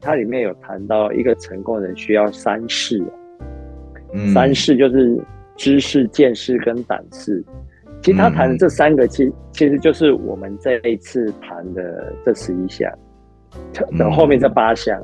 它里面有谈到一个成功人需要三势，三世就是知识、见识跟胆识。其实他谈的这三个，其其实就是我们这一次谈的这十一项，等后面这八项。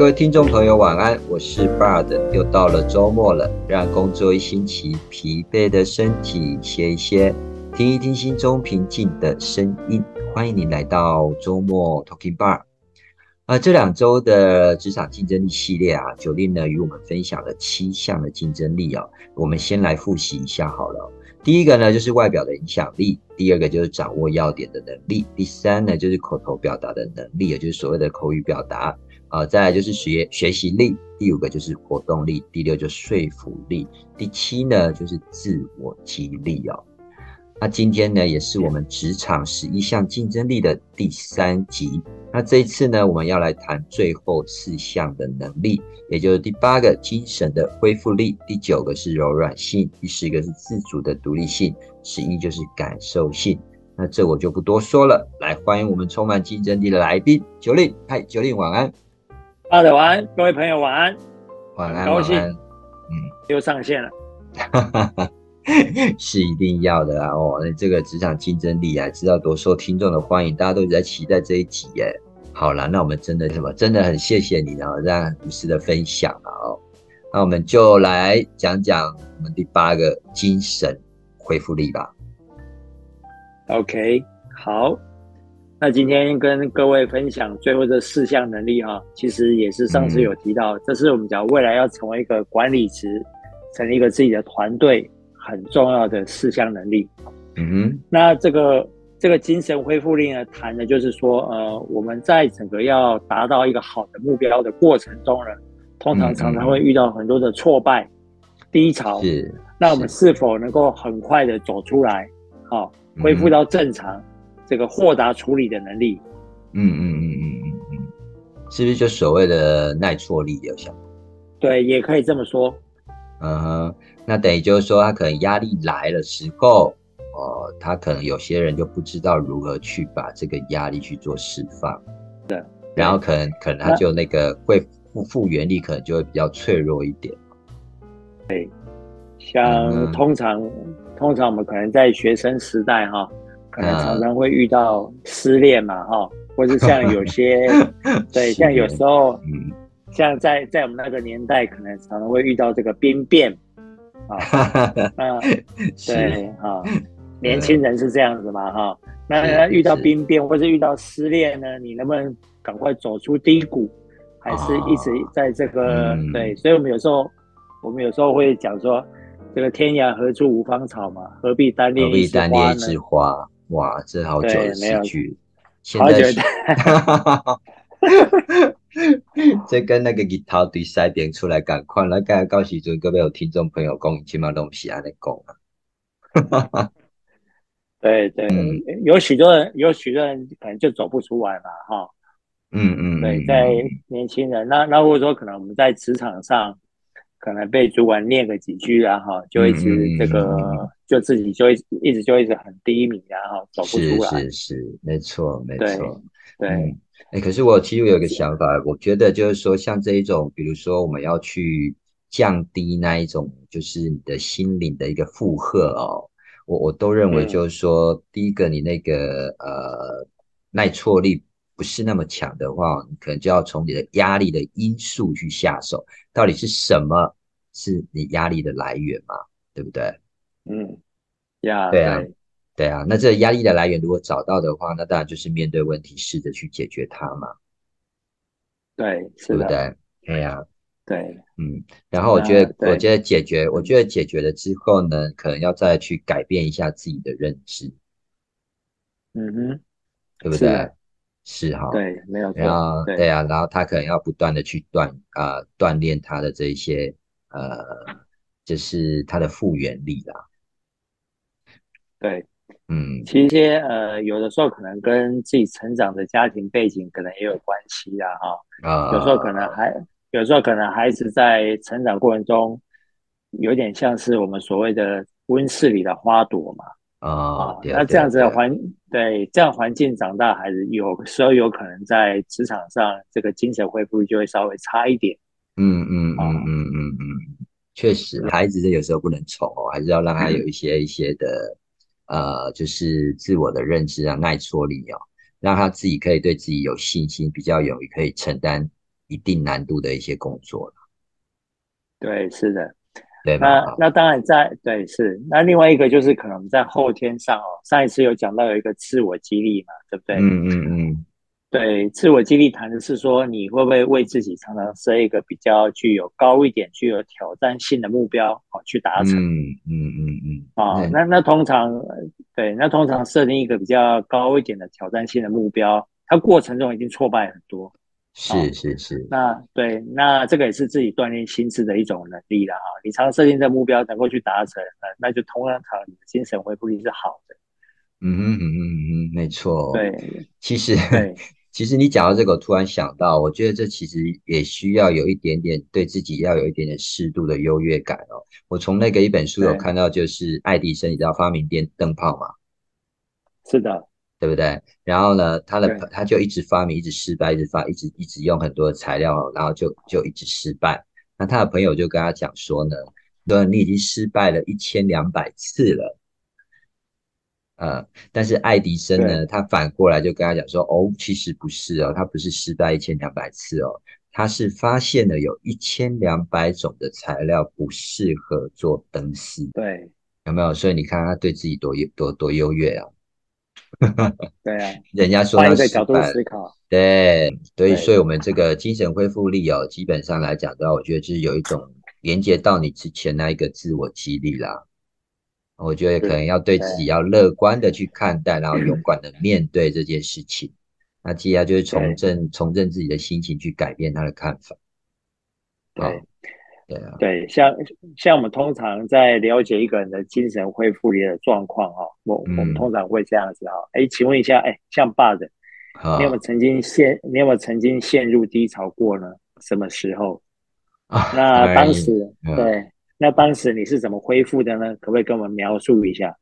各位听众朋友，晚安！我是 Bard，又到了周末了，让工作一星期疲惫的身体歇一歇，听一听心中平静的声音。欢迎你来到周末 Talking Bar。啊，这两周的职场竞争力系列啊，九令呢与我们分享了七项的竞争力啊。我们先来复习一下好了。第一个呢就是外表的影响力，第二个就是掌握要点的能力，第三呢就是口头表达的能力，也就是所谓的口语表达。啊，再来就是学学习力，第五个就是活动力，第六就是说服力，第七呢就是自我激励哦。那今天呢也是我们职场十一项竞争力的第三集。那这一次呢我们要来谈最后四项的能力，也就是第八个精神的恢复力，第九个是柔软性，第十个是自主的独立性，十一就是感受性。那这我就不多说了，来欢迎我们充满竞争力的来宾九令，嗨，九令晚安。大家晚安，各位朋友晚安，晚安，高兴，嗯，又上线了，是一定要的啊！哦，那这个职场竞争力啊，知道多受听众的欢迎，大家都在期待这一集耶。好了，那我们真的什么，真的很谢谢你，然后让无私的分享了哦。那我们就来讲讲我们第八个精神恢复力吧。OK，好。那今天跟各位分享最后这四项能力哈，其实也是上次有提到，这是我们讲未来要成为一个管理职，成立一个自己的团队很重要的四项能力。嗯哼，那这个这个精神恢复力呢，谈的就是说，呃，我们在整个要达到一个好的目标的过程中呢，通常常常会遇到很多的挫败、低潮。是，那我们是否能够很快的走出来，好，恢复到正常？这个豁达处理的能力，嗯嗯嗯嗯嗯嗯，是不是就所谓的耐挫力有效？对，也可以这么说。嗯哼，那等于就是说，他可能压力来的时候，哦，他可能有些人就不知道如何去把这个压力去做释放。对，然后可能可能他就那个会复复原力，可能就会比较脆弱一点。对，像通常通常我们可能在学生时代哈。可能常常会遇到失恋嘛，哈，或是像有 些，对，像有时候，像在在我们那个年代，可能常常会遇到这个兵变，啊，嗯，对，啊，年轻人是这样子嘛，哈，那遇到兵变或者遇到失恋呢，你能不能赶快走出低谷，还是一直在这个对？所以我们有时候，我们有时候会讲说，这个天涯何处无芳草嘛，何必单恋何必单恋一枝花？哇，这好久的戏剧，现在是，这跟那个吉他对赛点出来赶快来，刚才告诉就各位有听众朋友讲，起码东西还在讲啊。对对，有许多人，有许多人可能就走不出来嘛，哈。嗯嗯，对，在年轻人，那那或者说可能我们在职场上。可能被主管念个几句，然后就一直这个，就自己就一一直就一直很低迷，然后走不出来。是是是，没错没错。对，哎，可是我其实有一个想法，我觉得就是说，像这一种，比如说我们要去降低那一种，就是你的心灵的一个负荷哦，我我都认为就是说，第一个你那个呃耐挫力。不是那么强的话，你可能就要从你的压力的因素去下手，到底是什么是你压力的来源嘛？对不对？嗯，呀对啊，对啊。那这压力的来源如果找到的话，那当然就是面对问题，试着去解决它嘛。对，对不对？对呀，对，嗯。然后我觉得，我觉得解决，我觉得解决了之后呢，可能要再去改变一下自己的认知。嗯哼，对不对？是哈，对，没有错。然后对啊，然后他可能要不断的去锻啊锻炼他的这一些呃，就是他的复原力啦。对，嗯其实呃，有的时候可能跟自己成长的家庭背景可能也有关系啊，哈。啊，有时候可能还，有时候可能孩子在成长过程中，有点像是我们所谓的温室里的花朵嘛。啊，那这样子的环，对这样环境长大，孩子有时候有可能在职场上这个精神恢复就会稍微差一点。嗯嗯啊嗯嗯嗯嗯，确实，孩子这有时候不能宠哦，还是要让他有一些一些的，呃，就是自我的认知啊、耐挫力哦，让他自己可以对自己有信心，比较勇于可以承担一定难度的一些工作对，是的。对那？那当然在对是，那另外一个就是可能在后天上哦，上一次有讲到有一个自我激励嘛，对不对？嗯嗯嗯对，自我激励谈的是说你会不会为自己常常设一个比较具有高一点、具有挑战性的目标，好去达成。嗯嗯嗯嗯，啊，对那那通常呃对，那通常设定一个比较高一点的挑战性的目标，它过程中已经挫败很多。是是是，那对，那这个也是自己锻炼心智的一种能力了哈。你常常设定的目标能够去达成，那那就通常你的精神恢复力是好的。嗯嗯嗯嗯嗯，没错。对其实对其实你讲到这个，我突然想到，我觉得这其实也需要有一点点对自己要有一点点适度的优越感哦。我从那个一本书有看到，就是爱迪生，你知道发明电灯泡吗？是的，对不对？然后呢，他的他就一直发明，一直失败，一直发，一直一直用很多的材料，然后就就一直失败。那他的朋友就跟他讲说呢，说你已经失败了一千两百次了。呃，但是爱迪生呢，他反过来就跟他讲说，哦，其实不是哦，他不是失败一千两百次哦，他是发现了有一千两百种的材料不适合做灯丝，对有没有？所以你看他对自己多优多多优越啊！对啊，人家说他失换一个角度思考，对，所以对所以我们这个精神恢复力哦，基本上来讲的话，我觉得就是有一种连接到你之前那一个自我激励啦。我觉得可能要对自己要乐观的去看待，然后勇敢的面对这件事情。那接下来就是重对振重振自己的心情，去改变他的看法。对。好对啊，对，像像我们通常在了解一个人的精神恢复力的状况哈，我我们嗯通常会这样子哈，哎，请问一下，哎，像爸的，好你有没有曾经陷，你有没有曾经陷入低潮过呢？什么时候？啊，那当时嗯对，那当时你是怎么恢复的呢？可不可以跟我们描述一下？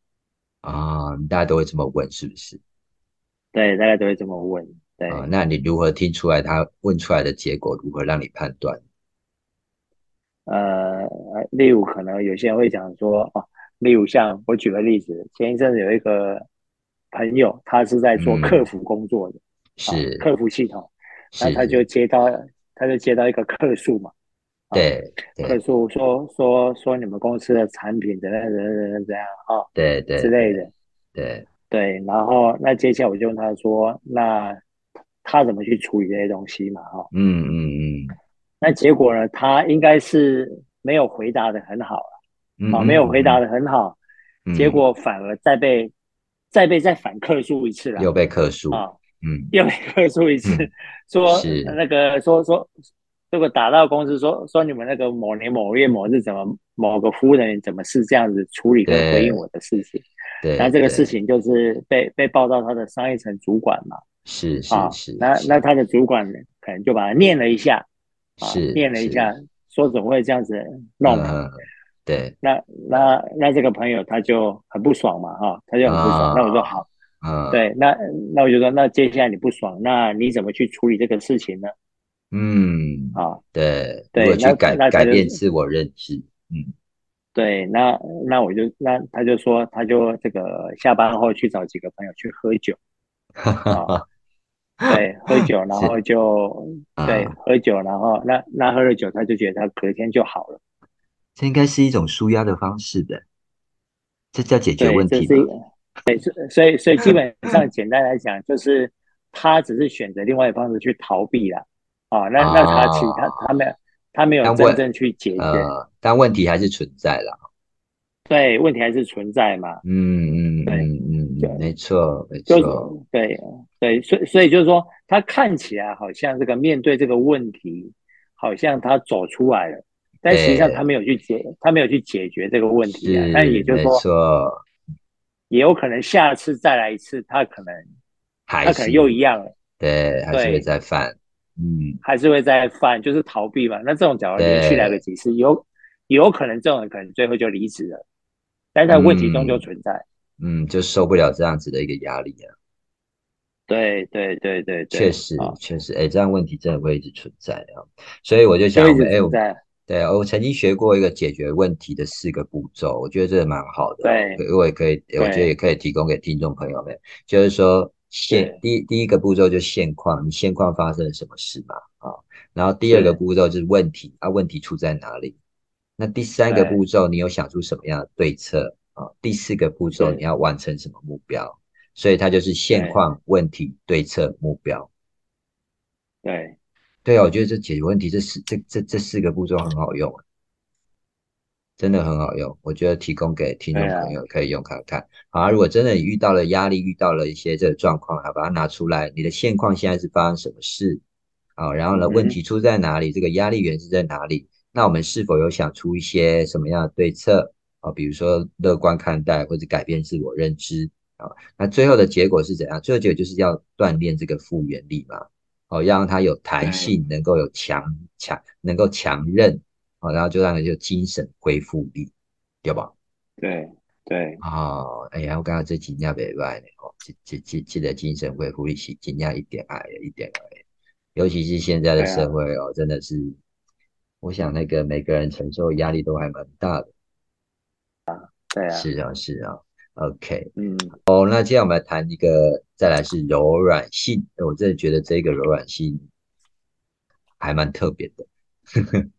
啊，大家都会这么问，是不是？对，大家都会这么问。对，啊，那你如何听出来他问出来的结果？如何让你判断？呃，例如可能有些人会讲说，哦，例如像我举个例子，前一阵子有一个朋友，他是在做嗯。客服工作的。啊是客服系统，那是，他就接到他就接到一个客诉嘛，啊对客诉说说说你们公司的产品怎样怎样怎样怎样啊对对之类的，对，对，然后那接下来我就问他说，那他怎么去处理这些东西嘛，哈，嗯嗯嗯那结果呢，他应该是没有回答的很好嗯，啊，嗯没有回答的很好，嗯结果反而再被再被再反客诉一次了又被克诉，啊。嗯又被客诉一次，嗯说是那个说说这个打到公司说说你们那个某年某月某日怎么某个服务人员怎么是这样子处理跟回应我的事情，对，那这个事情就是被被报到他的商业层主管嘛，是是啊是，，那是那他的主管可能就把他念了一下，啊是，念了一下，说怎么会这样子弄对，那那那这个朋友他就很不爽嘛，哈，他就很不爽。啊。那我说好，嗯，，对，那那我就说，那接下来你不爽，那你怎么去处理这个事情呢？嗯，啊，对，对去改改变自我认知，嗯。对，那那我就那他就说，他就这个下班后去找几个朋友去喝酒，哈哈哈，对，喝酒，然后就对啊喝酒，然后那那喝了酒，他就觉得他隔天就好了，这应该是一种舒压的方式的，这叫解决，问题？对，所以所以基本上 简单来讲，就是他只是选择另外一方式去逃避了，啊，那那他其他他没有他没有真正去解决，呃，但问题还是存在啦，对，问题还是存在嘛，嗯嗯对嗯对。嗯，没错没就是错，对对，所以所以就是说，他看起来好像这个面对这个问题，好像他走出来了，但实际上他没有去解，他没有去解决这个问题啊。但也就是说，也有可能下次再来一次，他可能他可能又一样了，对，还是会再犯，嗯，还是会再犯，就是逃避嘛。那这种假如连续来个几次，有有可能这种人可能最后就离职了，但是他问题中就存在，嗯，就受不了这样子的一个压力啊。对对对对，确实确实，哎，这样问题真的会一直存在啊。所以我就想，哎，我对我曾经学过一个解决问题的四个步骤，我觉得这个蛮好的。对，我也可以，我觉得也可以提供给听众朋友们。就是说，现第第一个步骤就现况，你现况发生了什么事嘛？啊，然后第二个步骤就是问题，啊，问题出在哪里？那第三个步骤，你有想出什么样的对策啊？第四个步骤，你要完成什么目标？所以它就是现况、问题、对策、目标。对，对啊，我觉得这解决问题这四这这这四个步骤很好用，真的很好用。我觉得提供给听众朋友可以用看看。好，如果真的遇到了压力，遇到了一些这个状况，好，把它拿出来。你的现况现在是发生什么事？好，然后呢，问题出在哪里？这个压力源是在哪里？那我们是否有想出一些什么样的对策？啊，比如说乐观看待，或者改变自我认知。啊，那最后的结果是怎样？最后结果就是要锻炼这个复原力嘛，哦，要让它有弹性，能够有强强，能够强韧，哦，然后就让它就精神恢复力，对吧？对对。哦，哎呀，我刚刚这几年没外呢，哦，记记记记得精神恢复力是尽量一点矮一点矮，尤其是现在的社会哦，真的是，我想那个每个人承受压力都还蛮大的。啊，对啊。是啊，是啊。OK，嗯，哦，那接下来我们来谈一个，再来是柔软性。我真的觉得这个柔软性还蛮特别的。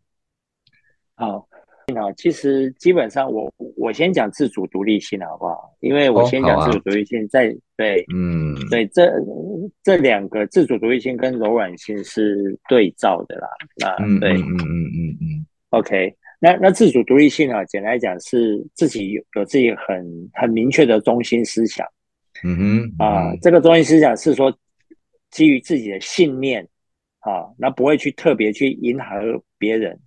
好，好，其实基本上我我先讲自主独立性好不好？因为我先讲自主独立性，再对，嗯，对，这这两个自主独立性跟柔软性是对照的啦。那对，嗯嗯嗯嗯，OK。那那自主独立性啊，简单来讲是自己有有自己很很明确的中心思想，嗯哼啊，这个中心思想是说基于自己的信念啊，那不会去特别去迎合别人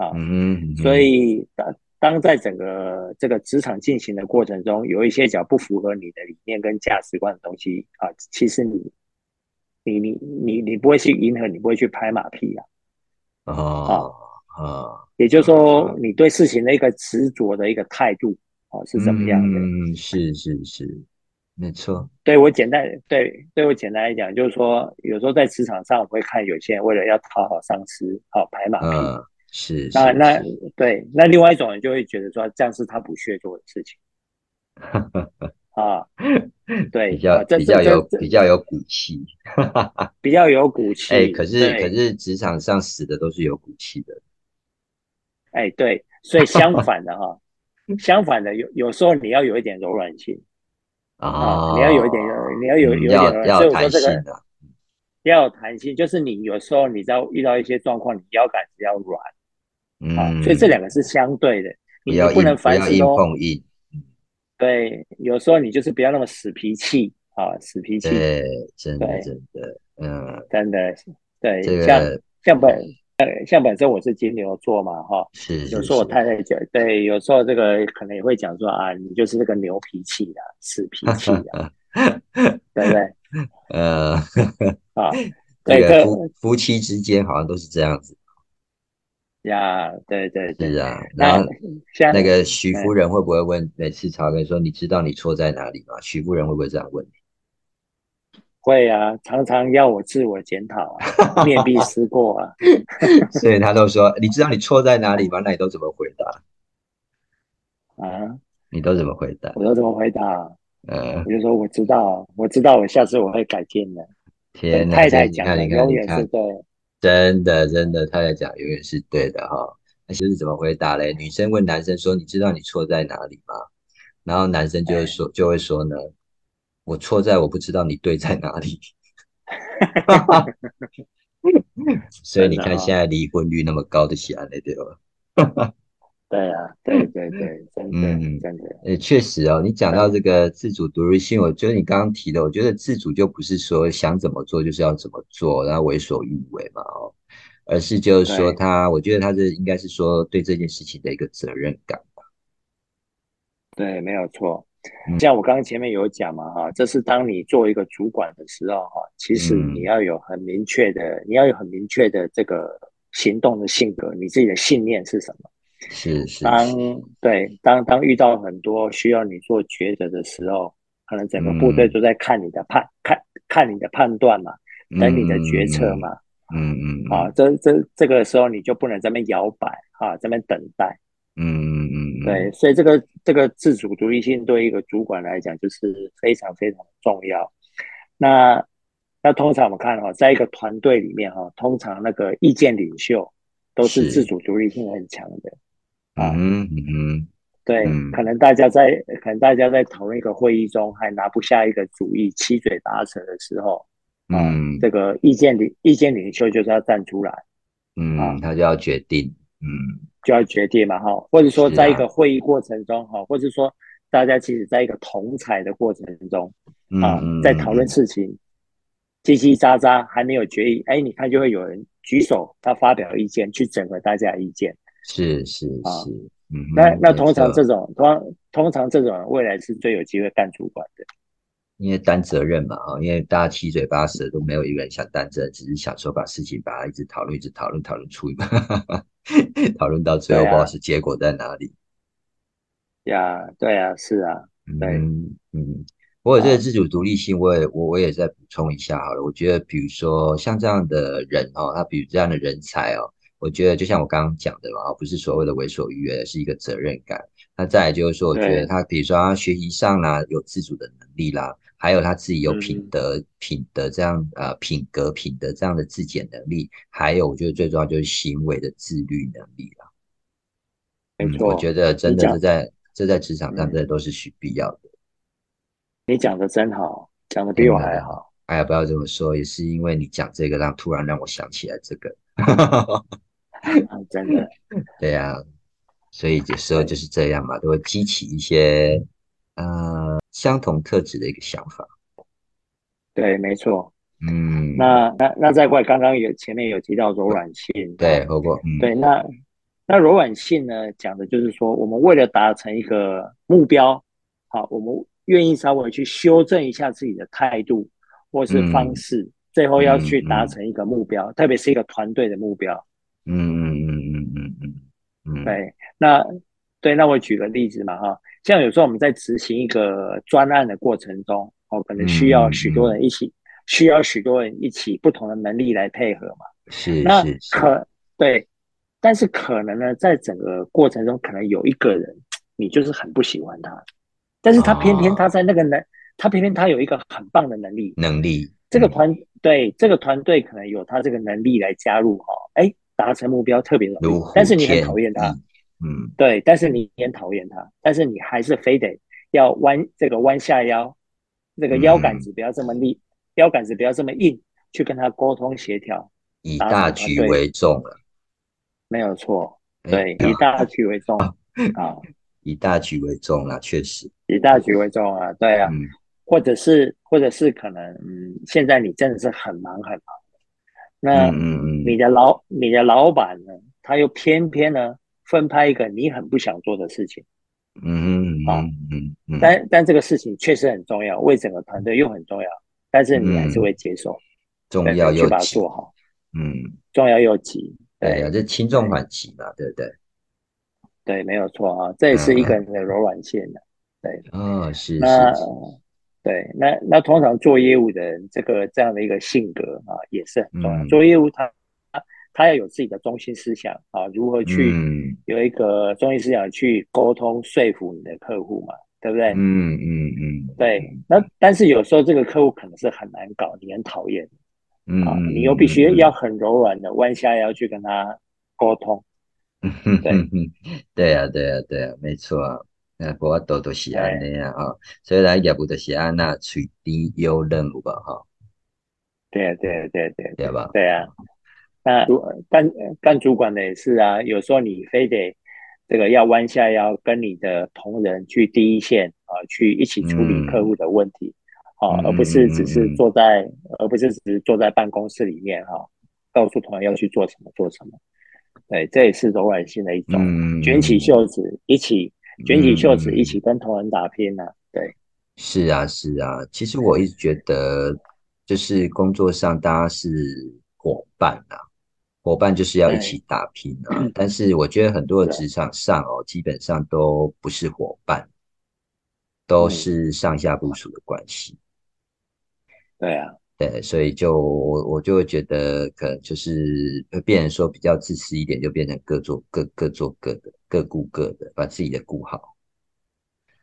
啊，嗯所以当当在整个这个职场进行的过程中，有一些较不符合你的理念跟价值观的东西啊，其实你你你你你不会去迎合，你不会去拍马屁啊，啊。啊，也就是说，你对事情的一个执着的一个态度，哦，是怎么样的？嗯，是是是，没错。对我简单，对对我简单来讲，就是说，有时候在职场上，我会看有些人为了要讨好上司，好拍马屁。是。那那对，那另外一种人就会觉得说，这样是他不屑做的事情。啊，对，比较比较有比较有骨气，比较有骨气。哎，可是可是职场上死的都是有骨气的。哎，对，所以相反的哈，相反的有有时候你要有一点柔软性啊，你要有一点，你要有有一点，所以我说这个要有弹性，就是你有时候你知道遇到一些状况，你腰杆子要软，嗯，所以这两个是相对的，你不能凡事都碰硬，对，有时候你就是不要那么死脾气啊，死脾气，对，真的真的，嗯，真的，对，像像本。像本身我是金牛座嘛，哈，是有时候我太太讲，对，有时候这个可能也会讲说啊，你就是这个牛脾气的，死脾气的，对不对？呃，啊，这个夫夫妻之间好像都是这样子。呀，对对对，是啊。然后那 个徐夫人会不会问每次曹根说，你知道你错在哪里吗？徐夫人会不会这样问你？会啊，常常要我自我检讨啊，面壁思过啊，所以他都说，你知道你错在哪里吗？那你都怎么回答？啊？你都怎么回答？我都怎么回答？呃，我就说我知道，我知道，我下次我会改进的。天哪，太太讲的永远是对，真的真的，他在讲永远是对的哈。那其实怎么回答嘞？女生问男生说，你知道你错在哪里吗？然后男生就会说，就会说呢。我错在我不知道你对在哪里，所以你看现在离婚率那么高的喜安嘞对吧？对啊，对对对，真的真的，呃，确实哦，你讲到这个自主独立性，我觉得你刚刚提的，我觉得自主就不是说想怎么做就是要怎么做，然后为所欲为嘛哦，而是就是说他，我觉得他这应该是说对这件事情的一个责任感吧。对，没有错。嗯。像我刚刚前面有讲嘛，哈，这是当你做一个主管的时候，哈，其实你嗯，要有很明确的，你要有很明确的这个行动的性格，你自己的信念是什么？是是当，对，当当遇到很多需要你做抉择的时候，可能整个部队嗯。都在看你的判看看你的判断嘛，等你的决策嗯嘛，嗯嗯啊，嗯这这这个时候你就不能在那边摇摆啊，在那边等待。嗯嗯嗯。对，嗯，所以这个这个自主独立性对一个主管来讲就是非常非常重要。那那通常我们看哈、在一个团队里面哈、通常那个意见领袖都是。自，主独立性很强的啊。嗯嗯对，可嗯能大家在可能大家在讨论一个会议中还拿不下一个主意，七嘴八舌的时候啊，嗯。这个意见领意见领袖就是要站出来啊，嗯，他就要决定，嗯，就要决定嘛哈，或者说在一个会议过程中哈，或者说大家其实在一个同采的过程中嗯啊，在讨论嗯嗯嗯，事情，叽叽喳喳还没有决议，哎，你看就会有人举手，他发表意见，去整合大家的意见是是啊。是，嗯，那那通。常这种通通常这种未来是最有机会干主管的。因为担责任嘛，啊，因为大家七嘴八舌都没有一个人想担责任，只是想说把事情把它一直讨论，一直讨论，讨论出一个，讨论到最后不知道是结果在哪里。呀，对啊，是啊，对嗯嗯，我有这个啊，自主独立性，我也我我也再补充一下好了。我觉得，比如说像这样的人哦，他比如这样的人才哦，我觉得就像我刚刚讲的嘛，不是所谓的为所欲为，是一个责任感。那再来就是说，我觉得，他比如说他学习上啦有自主的能力啦，还有他自己有品嗯，德品德这样呃品格品德这样的自检能力，还有我觉得最重要就是行为的自律能力啦。嗯，我觉得真，的是在这在职场上真嗯，的都是需必要的。你讲的真好，讲的哎，比我还好。哎呀，不要这么说，也是因为你讲这个，让突然让我想起来这个。啊，真的，对呀，所以有时候就是这样嘛，都会激起一些呃相同特质的一个想法。对，没错。嗯，那那那再过来，刚刚有前面有提到柔软性对，啊，包括嗯对，那那柔软性呢，讲的就是说，我们为了达成一个目标，好，我们愿意稍微去修正一下自己的态度或是方嗯式，最后要去达成一个目标，特别是一个团队的目标。嗯嗯嗯嗯嗯嗯嗯，对，那对，那我举个例子嘛，哈，像有时候我们在执行一个专案的过程中，哦，可能需嗯要许多人一起，需要许多人一起不同的能力来配合嘛。是那可对，但是可能呢，在整个过程中，可能有一个人 你就是很不喜欢他，但是他偏偏他啊，在那个能，他偏偏他有一个很棒的能力，能力，嗯，这个团对这个团队可能有他这个能力来加入哈，哎，达成目标特别容易，但是你很讨厌他，翼，嗯。对，但是你很讨厌他，但是你还是非得要弯这个弯下腰，这个腰杆嗯，子不要这么立，腰杆子不要这么硬，去跟他沟通协调，以大局为重了，没有错，哎，对，以大局为重啊，以大局为重啊，确实，以大局为重啊，对啊，嗯。或者是或者是可能，嗯，现在你真的是很忙很忙，那嗯嗯嗯。你的老你的老板呢，他又偏偏呢分派一个你很不想做的事情嗯嗯啊，嗯嗯。但但这个事情确实很重要，为整个团队又很重要，但是你还是嗯，会接受，重要又把它做好，嗯，重要又急，对呀，这轻重缓急嘛，对不对？对，没有错啊，这也是一个嗯。人的柔软性的，对。嗯，哦，是是是，对，那那通常做业务的人，这个这样的一个性格啊，也是很重要。嗯做业务他他要有自己的中心思想啊，如何去嗯有一个中心思想去沟通说服你的客户嘛，对不对？嗯嗯嗯对，那但是有时候这个客户可能是很难搞，你很讨厌啊，你又必须嗯要很柔软的弯下腰去跟他沟通。对，嗯，对呀对呀对呀，没错啊。那不过都都是安哎，尼啊，哈，所以咱业务就是安那取低优任务吧，哈，对啊对啊对啊对啊对吧？对啊。那主干干主管的也是啊，有时候你非得这个要弯下腰跟你的同仁去第一线啊，去一起处理客嗯户的问题啊，嗯而不是只是坐在，而不是只是坐在办公室里面哈告诉同仁要去做什么做什么。对，这也是柔软性的一种，嗯卷起袖子一起卷起袖子一起跟同仁打拼呢、对，是啊，是啊。其实我一直觉得，就是工作上大家是伙伴啊，伙伴就是要一起打拼啊。但是我觉得很多的职场上哦，基本上都不是伙伴，都嗯是上下部署的关系。对啊，对，所以就我我就会觉得，可能就是会变成说比较自私一点，就变成各做各各做各的，各顾各的，把自己的顾好。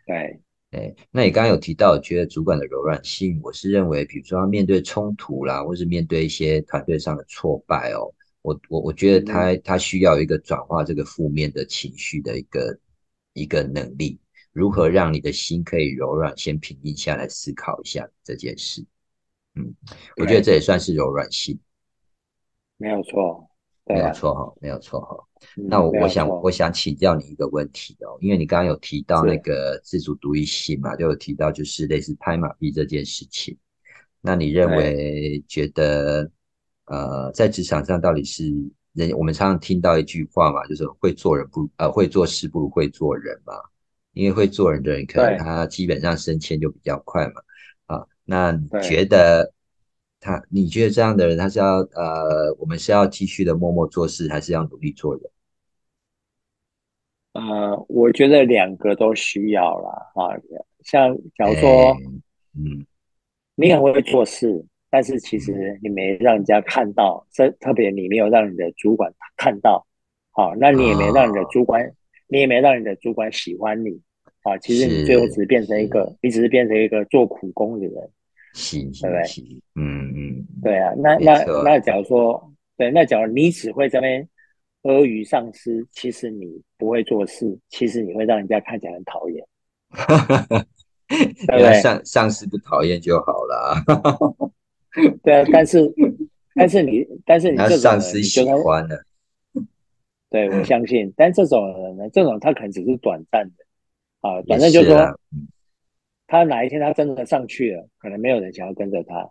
对，哎，那你刚刚有提到，觉得主管的柔软性，我是认为，比如说他面对冲突啦，或是面对一些团队上的挫败哦，我我我觉得他他需要一个转化这个负面的情绪的一个一个能力，如何让你的心可以柔软，先平静下来思考一下这件事。嗯，我觉得这也算是柔软性，没有错，没有错哈，没有错哈。嗯那我我想我想请教你一个问题哦，因为你刚刚有提到那个自主独立性嘛，就有提到就是类似拍马屁这件事情。那你认为觉得呃，在职场上到底是人？我们常常听到一句话嘛，就是会做人不呃会做事不如会做人嘛。因为会做人的人，可能他基本上升迁就比较快嘛。啊，那你觉得他？你觉得这样的人，他是要呃，我们是要继续的默默做事，还是要努力做人？呃，我觉得两个都需要啦，啊，像假如哎说嗯，你很会做事，但是其实你没让人家看到，这特别你没有让你的主管看到，好，那你也没让你的啊主管，你也没让你的主管喜欢你，啊，其实你最后只是变成一个，你只是变成一个做苦工的人，行对不对？行行，嗯嗯，对啊，那那那假如说，对，那假如你只会这边阿谀上司，其实你不会做事，其实你会让人家看起来很讨厌。原来上上司不讨厌就好了，对啊，但是 但是你但是你那这上司喜欢了，对我相信，但这种人呢，这种他可能只是短暂的。啊，也短暂就是啦说，他哪一天他真的上去了，可能没有人想要跟着他。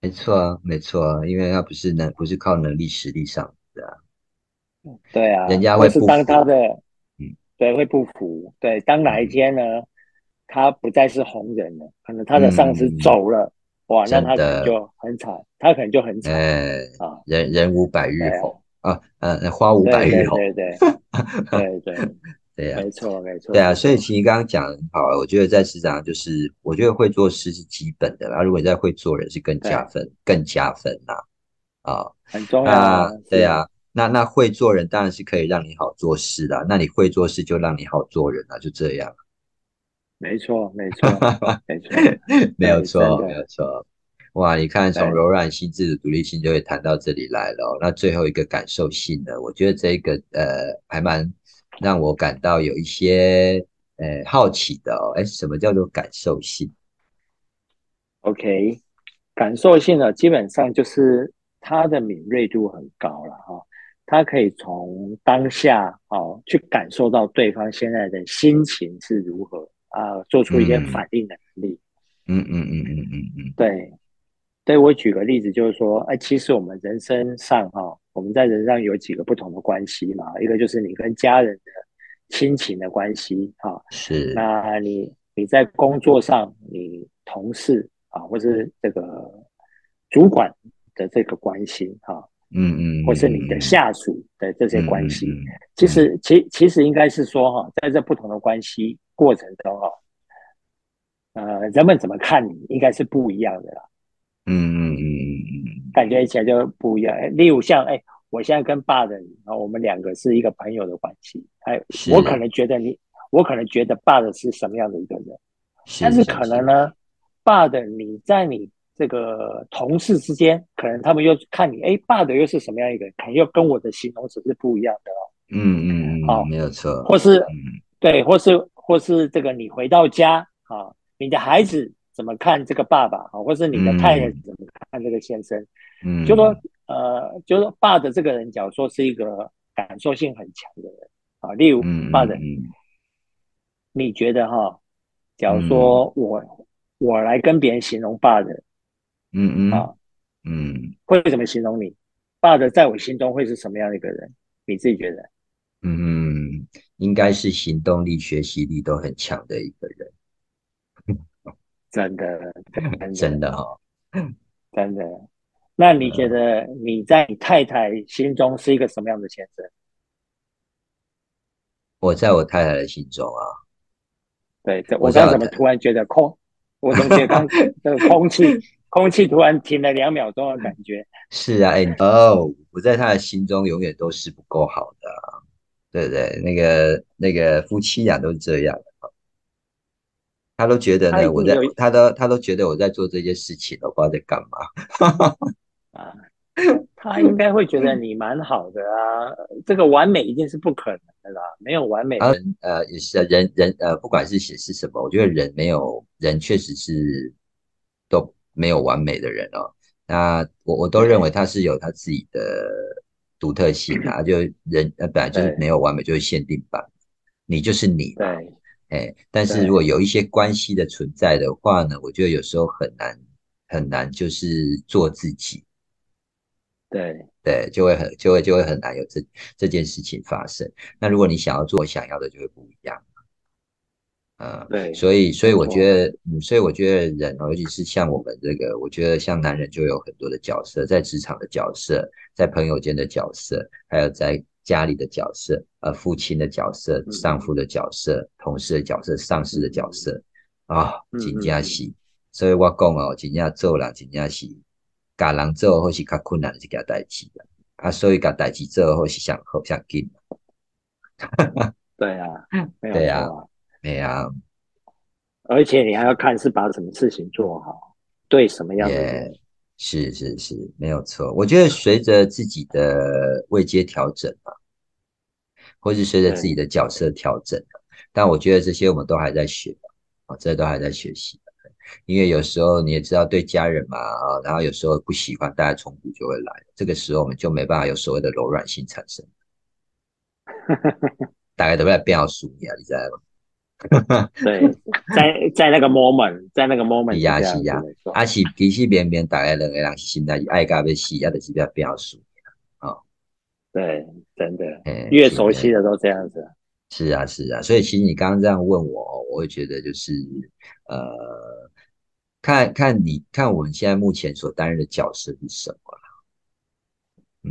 没错啊，没错啊，因为他不是能不是靠能力实力上的啊，对啊，人家会不当他服的嗯，对，会不服。对，当哪一天呢，他不再是红人了，可能他的上司嗯走了，哇，那他可能的就很惨，他可能就很惨。哎，啊。人人无百日红。啊，呃，花无百日红，对对对对对，对呀，没错没错。对啊，所以其实刚刚讲的很好啊，我觉得在市场上就是，我觉得会做事是基本的啦，如果你在会做人是更加分，更加分啦，啊，很重要啊。对啊，那那会做人当然是可以让你好做事啦，那你会做事就让你好做人啦，就这样，没错没错 没错。没有对错，没有错。哇，你看从柔软心智的独立性就会谈到这里来了哦、那最后一个感受性呢？我觉得这个呃还蛮让我感到有一些呃好奇的哦。哎，什么叫做感受性？OK，感受性呢，基本上就是他的敏锐度很高了哈，他可以从当下哦去感受到对方现在的心情是如何啊，做出一些嗯反应的能力。嗯嗯嗯嗯嗯嗯，对，对我举个例子，就是说，哎，其实我们人生上哈，我们在人上有几个不同的关系嘛，一个就是你跟家人的亲情的关系哈，是，那你你在工作上，你同事啊，或是这个主管的这个关系哈，嗯嗯，或是你的下属的这些关系，其实其其实应该是说哈，在这不同的关系过程中哈，呃，人们怎么看你，应该是不一样的啦，嗯嗯嗯嗯感觉起来就不一样。例如像哎，我现在跟爸的你，然后我们两个是一个朋友的关系，哎，是我可能觉得你，我可能觉得爸的是什么样的一个人。但是可能呢，爸的你在你这个同事之间，可能他们又看你，哎，爸的又是什么样一个人，可能又跟我的形容词是不一样的哦。嗯嗯好嗯，没有错，或是嗯对，或是或是这个你回到家啊，你的孩子怎么看这个爸爸啊，或是你的太太怎么看这个先生，嗯，就说呃，就说爸的这个人，假如说是一个感受性很强的人啊，例如嗯爸的，嗯你觉得哈？假如说我、我来跟别人形容爸的嗯嗯啊，嗯会怎么形容你？爸的在我心中会是什么样的一个人？你自己觉得？嗯，应该是行动力、学习力都很强的一个人。真的，真的哈，真的。那你觉得你在你太太心中是一个什么样的先生？我在我太太的心中啊，对，这我刚怎么突然觉得空？我总觉得刚 这个空气，空气突然停了两秒钟的感觉。是啊，哎哦，我在他的心中永远都是不够好的，对对？那个那个夫妻俩都是这样的，他都觉得呢，我在，他都他都觉得我在做这些事情，我不知道在干嘛。啊。他应该会觉得你蛮好的啊，这个完美一定是不可能的啦，没有完美。人呃也是人人呃，不管是写是什么，我觉得人没有人确实是都没有完美的人哦。那我我都认为他是有他自己的独特性啊，就人呃本来就是没有完美，就是限定版，你就是你。对，哎，但是如果有一些关系的存在的话呢，我觉得有时候很难很难，就是做自己。对对，就会很就会就会很难有这这件事情发生。那如果你想要做想要的，就会不一样。嗯，对，所以所以我觉得，嗯，所以我觉得人，尤其是像我们这个，我觉得像男人就有很多的角色，在职场的角色，在朋友间的角色，还有在家里的角色，呃，父亲的角色，丈夫的角色，同事的角色，上司的角色啊，紧加喜。所以我讲哦，紧加做人，紧加喜。甲人做或是较困难的一件代志啦，啊，所以甲代志做或是上好上紧。对啊，对啊，对啊。而且你还要看是把什么事情做好，对什么样的人。是是是，没有错。我觉得随着自己的位阶调整啊，或是随着自己的角色调整但我觉得这些我们都还在学啊，这都还在学习。因为有时候你也知道，对家人嘛啊，然后有时候不喜欢，大家冲突就会来。这个时候我们就没办法有所谓的柔软性产生。大概都在变好输你啊，你知道吗？对，在在那个 moment，在那个 moment，是呀是呀，啊是其实边边大概两个人是现在爱甲要死，也就是要变好输啊。对，真的，越熟悉的都这样子。是啊是啊，所以其实你刚刚这样问我，我会觉得就是呃。看看你看我们现在目前所担任的角色是什么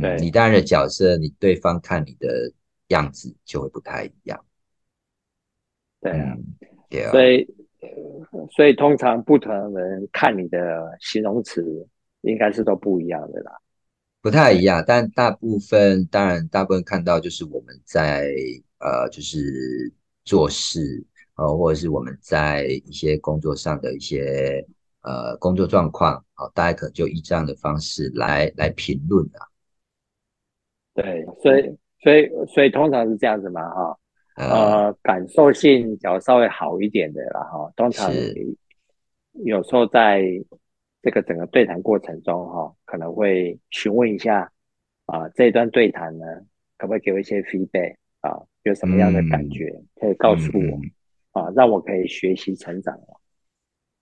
了？对你担任的角色，你对方看你的样子就会不太一样。对啊，对啊。所以，所以通常不同人看你的形容词，应该是都不一样的啦。不太一样，但大部分当然大部分看到就是我们在呃，就是做事呃，或者是我们在一些工作上的一些。呃，工作状况，好，大家可能就以这样的方式来来评论啊。对，所以所以所以通常是这样子嘛，哈，呃，感受性比较稍微好一点的啦，哈，通常有时候在这个整个对谈过程中，哈，可能会询问一下啊，这一段对谈呢，可不可以给我一些 feedback 啊？有什么样的感觉，可以告诉我啊，让我可以学习成长。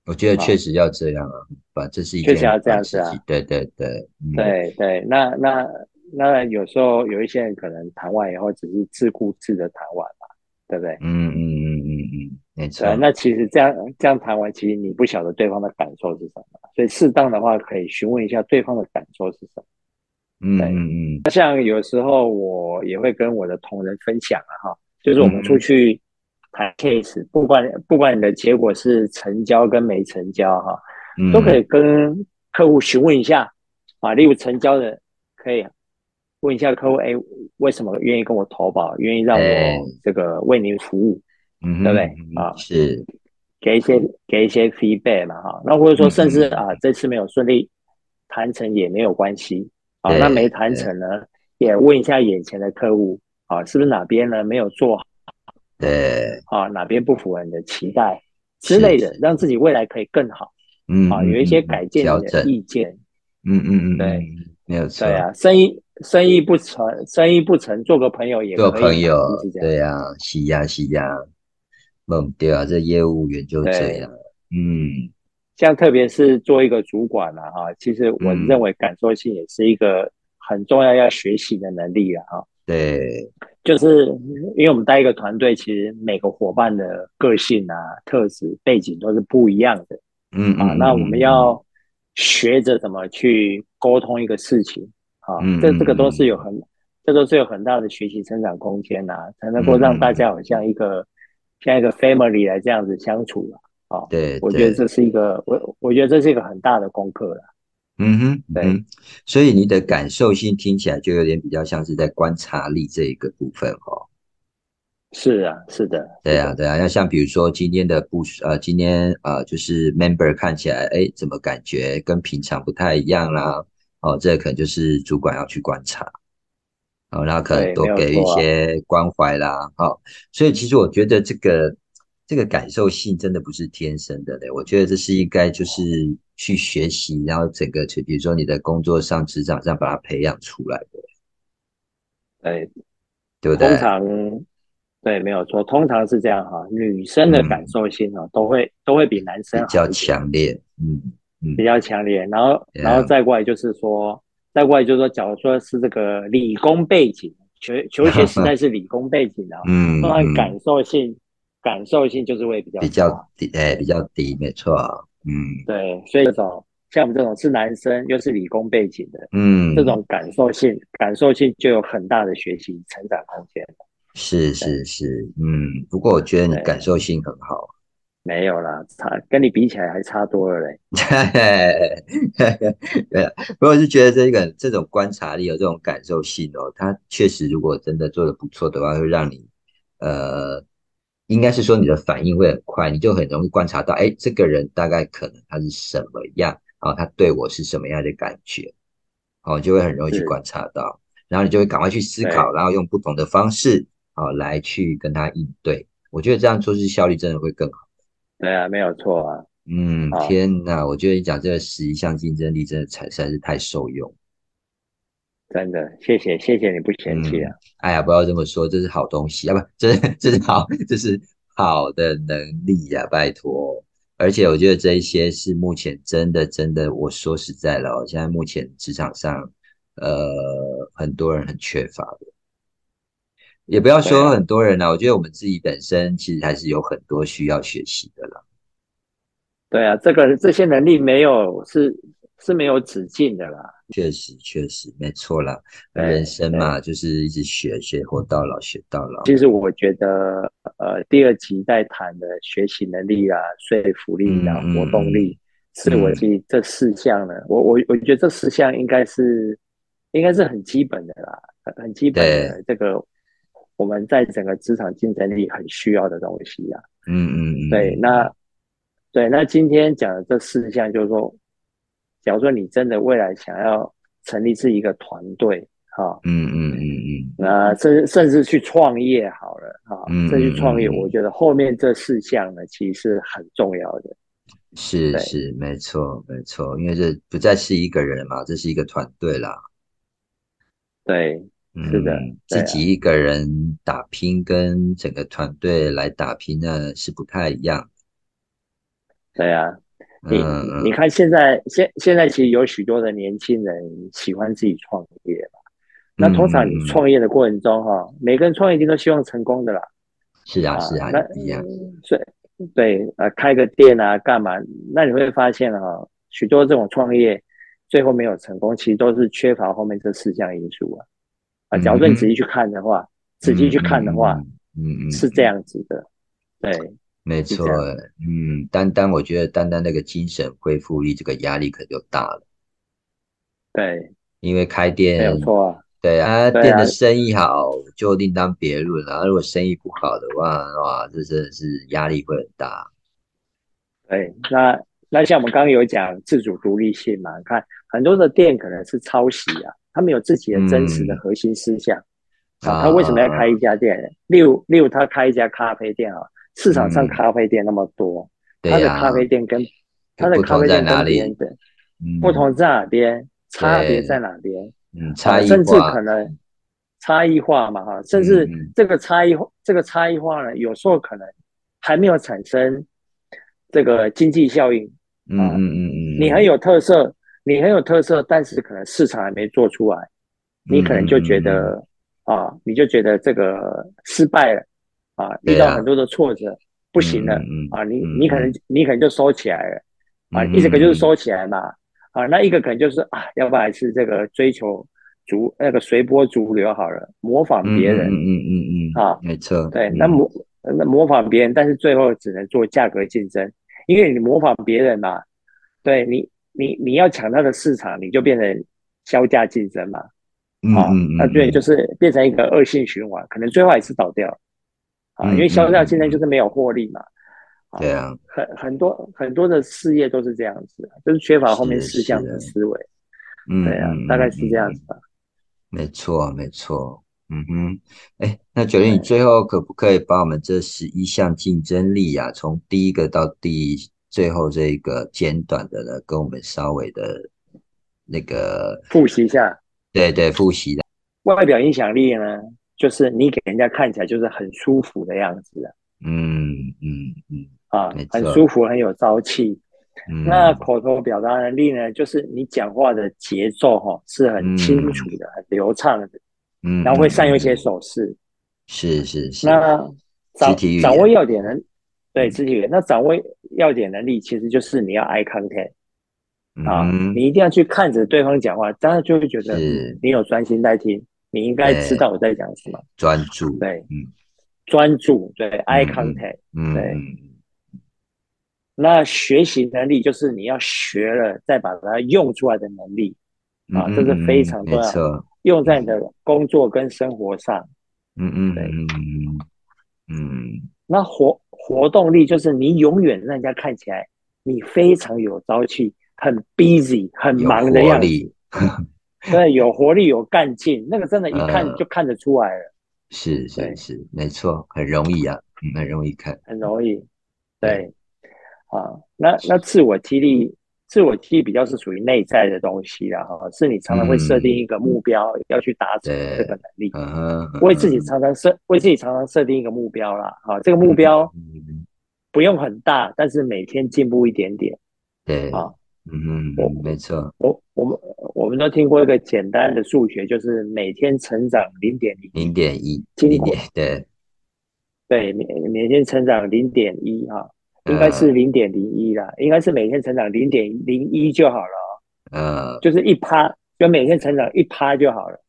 我觉得确实要这样啊，把这是一确实要这样子啊，对对对，对对，那那那有时候有一些人可能谈完以后只是自顾自的谈完嘛，对不对？嗯嗯嗯嗯嗯，没错。那其实这样这样谈完，其实你不晓得对方的感受是什么，所以适当的话可以询问一下对方的感受是什么。嗯嗯嗯。那像有时候我也会跟我的同仁分享啊，哈，就是我们出去。谈 case，不管不管你的结果是成交跟没成交哈，都可以跟客户询问一下啊。例如成交的，可以问一下客户，哎，为什么愿意跟我投保，愿意让我这个为您服务，嗯对不对啊？是给一些给一些 feedback 嘛哈。那或者说甚至啊，这次没有顺利谈成也没有关系啊。那没谈成呢，也问一下眼前的客户啊，是不是哪边呢没有做好？对啊，哪边不符合你的期待之类的，让自己未来可以更好。嗯啊，有一些改进的意见。嗯嗯嗯，对，没有错。对啊，生意生意不成，生意不成，做个朋友也做朋友，对呀，是呀是呀，嗯，对啊，这业务员就这样。嗯，像特别是做一个主管了哈，其实我认为感受性也是一个很重要要学习的能力了哈。对，就是因为我们带一个团队，其实每个伙伴的个性啊、特质、背景都是不一样的。嗯啊，那我们要学着怎么去沟通一个事情啊，这这个都是有很，这都是有很大的学习成长空间呐，才能够让大家好像一个像一个 family 来这样子相处了啊。对，我觉得这是一个我我觉得这是一个很大的功课了。嗯哼，对，所以你的感受性听起来就有点比较像是在观察力这一个部分哦。是啊，是的，对啊，对啊。要像比如说今天的部呃，今天呃，就是 member 看起来，哎，怎么感觉跟平常不太一样啦？哦，这可能就是主管要去观察，哦，然后可能多给一些关怀啦。哦，所以其实我觉得这个这个感受性真的不是天生的嘞，我觉得这是应该就是去学习，然后整个去比如说你的工作上、职场上把它培养出来的。对，对不对？通常。对，没有错，通常是这样哈。女生的感受性呢，都会都会比男生比较强烈，嗯嗯，比较强烈。然后，然后再过来就是说，再过来就是说，假如说是这个理工背景，求求学时代是理工背景的，嗯，当然感受性感受性就是会比较比较低，哎，比较低，没错，嗯，对，所以这种像我们这种是男生又是理工背景的，嗯，这种感受性感受性就有很大的学习成长空间。是是是，嗯，不过我觉得你感受性很好，没有啦，差跟你比起来还差多了嘞。对啊，不过是觉得这个这种观察力有这种感受性哦，它确实如果真的做的不错的话，会让你呃，应该是说你的反应会很快，你就很容易观察到，哎，这个人大概可能他是什么样啊，他对我是什么样的感觉，哦，就会很容易去观察到，然后你就会赶快去思考，然后用不同的方式。好，来去跟他应对，我觉得这样做事效率真的会更好。对啊，没有错啊。嗯，天哪，我觉得你讲这个十一项竞争力真的才实在是太受用。真的，谢谢谢谢你不嫌弃啊。哎呀，不要这么说，这是好东西啊，不，这是这是好，这是好的能力呀，拜托。而且我觉得这一些是目前真的真的，我说实在了，现在目前职场上，呃，很多人很缺乏的。也不要说很多人了，我觉得我们自己本身其实还是有很多需要学习的啦。对啊，这个这些能力没有是是没有止境的啦。确实，确实没错啦。人生嘛，就是一直学，学活到老，学到老。其实我觉得，呃，第二集在谈的学习能力啊、说服力啊、活动力、是我记这四项呢，我我我觉得这四项应该是应该是很基本的啦，很很基本的这个。我们在整个职场竞争力很需要的东西呀，嗯嗯嗯，对，那对，那今天讲的这四项，就是说，假如说你真的未来想要成立是一个团队，哈，嗯嗯嗯嗯，那甚甚至去创业好了，哈，甚至去创业，我觉得后面这四项呢，其实是很重要的。是是，没错没错，因为这不再是一个人嘛，这是一个团队啦。对。是的，自己一个人打拼跟整个团队来打拼呢是不太一样。对啊，你你看现在现现在其实有许多的年轻人喜欢自己创业嘛。那通常你创业的过程中哈，每个人创业一定都希望成功的啦。是啊是啊，一样。所以对啊，开个店啊，干嘛？那你会发现哈，许多这种创业最后没有成功，其实都是缺乏后面这四项因素啊。啊，假如说你仔细去看的话，仔细去看的话，嗯嗯，是这样子的，对，没错，嗯，单单我觉得单单那个精神恢复力，这个压力可就大了，对，因为开店没有错啊，对啊，店的生意好就另当别论了，如果生意不好的话，哇，这真的是压力会很大。对，那那像我们刚刚有讲自主独立性嘛，看很多的店可能是抄袭啊。他们有自己的真实的核心思想啊，他为什么要开一家店？例如，例如他开一家咖啡店啊，市场上咖啡店那么多，他的咖啡店跟他的咖啡店跟别人的不同在哪边？差别在哪边？嗯，差异甚至可能差异化嘛，哈，甚至这个差异化，这个差异化呢，有时候可能还没有产生这个经济效应。嗯嗯嗯嗯，你很有特色。你很有特色，但是可能市场还没做出来，你可能就觉得啊，你就觉得这个失败了啊，遇到很多的挫折，不行了啊，你你可能你可能就收起来了啊，一整个就是收起来嘛啊，那一个可能就是啊，要不然是这个追求逐那个随波逐流好了，模仿别人，嗯嗯嗯啊，没错，对，那模那模仿别人，但是最后只能做价格竞争，因为你模仿别人嘛，对你你你要抢他的市场，你就变成销价竞争嘛。啊，那对，就是变成一个恶性循环，可能最后还是倒掉啊，因为销量竞争就是没有获利嘛。对啊，很很多很多的事业都是这样子，就是缺乏后面四项的思维。嗯，对啊，大概是这样子吧。没错，没错。嗯哼，哎，那九零，你最后可不可以把我们这十一项竞争力啊，从第一个到第最后这个简短的呢，跟我们稍微的那个复习一下？对对，复习的外表影响力呢，就是你给人家看起来就是很舒服的样子嗯嗯嗯，啊，很舒服，很有朝气。那口头表达能力呢，就是你讲话的节奏哈是很清楚的、很流畅的。嗯，然后会善用一些手势。是是是。那掌掌握要点呢对肢体语言，那掌握要点能力，其实就是你要 eye contact。啊，你一定要去看着对方讲话，这样就会觉得你有专心在听，你应该知道我在讲什么。专注，对，嗯，专注，对，eye contact，对。那学习能力就是你要学了再把它用出来的能力啊，这是非常重要，用在你的工作跟生活上。嗯嗯，对，嗯嗯嗯。那活活动力就是你永远让人家看起来你非常有朝气。很 busy，很忙的样子，对，有活力，有干劲，那个真的，一看就看得出来了。是是是，没错，很容易啊，很容易看，很容易。对，啊，那那自我激励，自我激励比较是属于内在的东西啦，哈，是你常常会设定一个目标要去达成这个能力，为自己常常设，为自己常常设定一个目标啦，哈，这个目标不用很大，但是每天进步一点点，对，啊。嗯嗯，没错。我我们我们都听过一个简单的数学，就是每天成长零点零，零点一，零点对对，每每天成长零点一哈，应该是零点零一啦，应该是每天成长零点零一就好了哦嗯，就是一趴，就每天成长一趴就好了。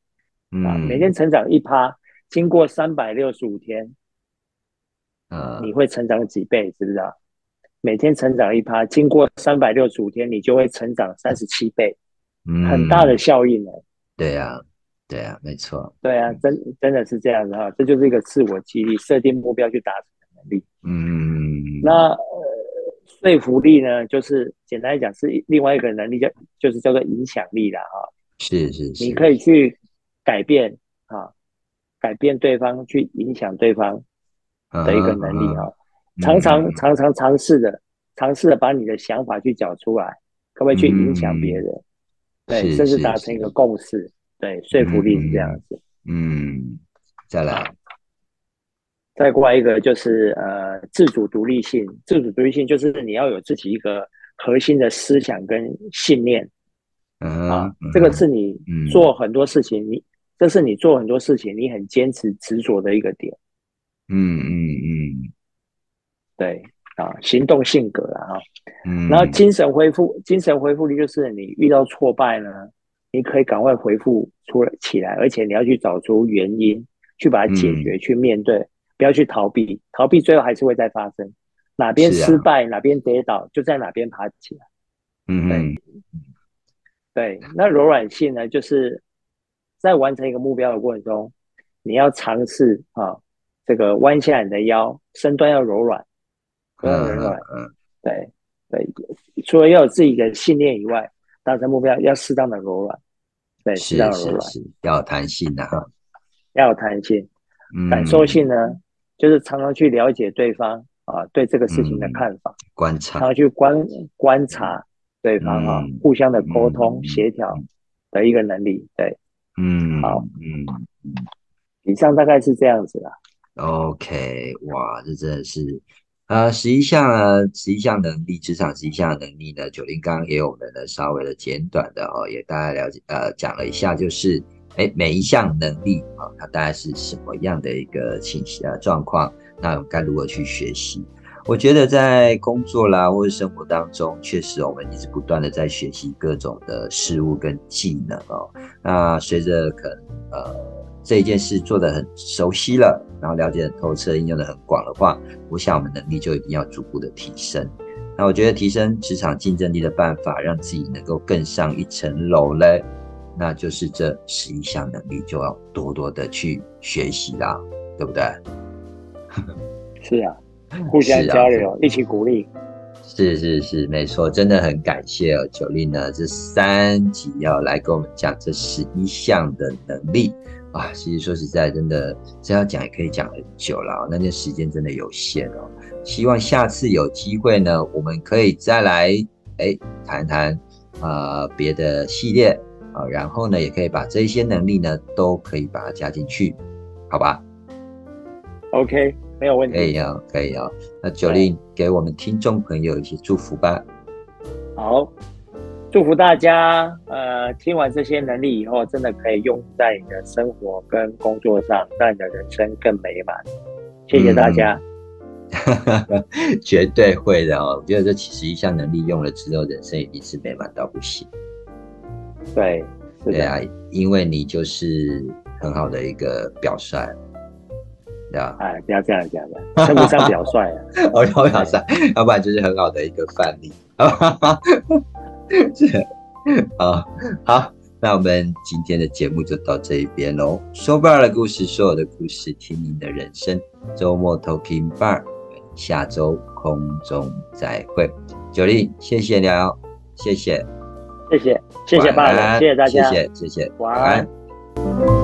嗯，每天成长一趴，经过三百六十五天，嗯，你会成长几倍？知不知道？每天成长一趴，经过三百六十五天，你就会成长三十七倍，很大的效应呢。对呀，对呀，没错。对啊，真真的是这样子哈，这就是一个自我激励、设定目标去达成力。嗯，那呃，说服力呢，就是简单来讲是另外一个能力，叫就是叫做影响力了哈。是是是，你可以去改变啊，改变对方，去影响对方的一个能力啊。常常常常尝试的，尝试的把你的想法去讲出来，可不可以去影响别人？对，甚至达成一个共识。对，说服力是这样子。嗯，再来，再过来一个就是呃，自主独立性。自主独立性就是你要有自己一个核心的思想跟信念。啊，这个是你做很多事情，你这是你做很多事情你很坚持执着的一个点。嗯嗯嗯。对啊，行动性格啊，嗯，然后精神恢复，精神恢复力就是你遇到挫败呢，你可以赶快恢复出来起来，而且你要去找出原因，去把它解决，去面对，不要去逃避，逃避最后还是会再发生，哪边失败哪边跌倒，就在哪边爬起来。嗯。嗯，对，那柔软性呢，就是在完成一个目标的过程中，你要尝试啊，这个弯下你的腰，身段要柔软。不要柔软，嗯，对对，除了要有自己的信念以外，达成目标要适当的柔软，对，适当的柔软，要有弹性的哈，要有弹性，感受性呢，就是常常去了解对方啊，对这个事情的看法，观察，常常去观观察对方啊，互相的沟通协调的一个能力，对，嗯，好，嗯，以上大概是这样子啦。OK，哇，这真的是。呃，十一项呢，十一项能力，职场十一项能力呢，九零刚刚也有我们的稍微的简短的哦，也大概了解，呃，讲了一下，就是哎，每一项能力啊，它大概是什么样的一个情形啊状况？那该如何去学习？我觉得在工作啦或者生活当中，确实我们一直不断的在学习各种的事物跟技能哦。那随着可能呃这一件事做得很熟悉了，然后了解很透彻，应用的很广的话，我想我们能力就一定要逐步的提升。那我觉得提升职场竞争力的办法，让自己能够更上一层楼嘞。那就是这十一项能力就要多多的去学习啦，对不对？是啊，互相交流，一起鼓励。是是是，没错，真的很感谢哦，九令呢这三集要来跟我们讲这十一项的能力啊。其实说实在，真的这要讲也可以讲很久了，那这时间真的有限哦。希望下次有机会呢，我们可以再来哎谈谈啊别的系列。啊，然后呢，也可以把这些能力呢，都可以把它加进去，好吧？OK，没有问题。可以啊，可以啊。那九令给我们听众朋友一些祝福吧。好，祝福大家。呃，听完这些能力以后，真的可以用在你的生活跟工作上，让你的人生更美满。谢谢大家。绝对会的哦。我觉得这其实一项能力用了之后，人生一定是美满到不行。对，对啊，因为你就是很好的一个表率，对吧？哎，不要这样讲的，称不上表率啊，哦，要表率，要不然就是很好的一个范例。是啊，好，那我们今天的节目就到这一边喽。说 bar 的故事，所有的故事，听您的人生。周末 talking bar，下周空中再会。九力，谢谢你哦，谢谢。谢谢，谢谢爸爸，谢谢大家，谢谢，谢谢，晚安。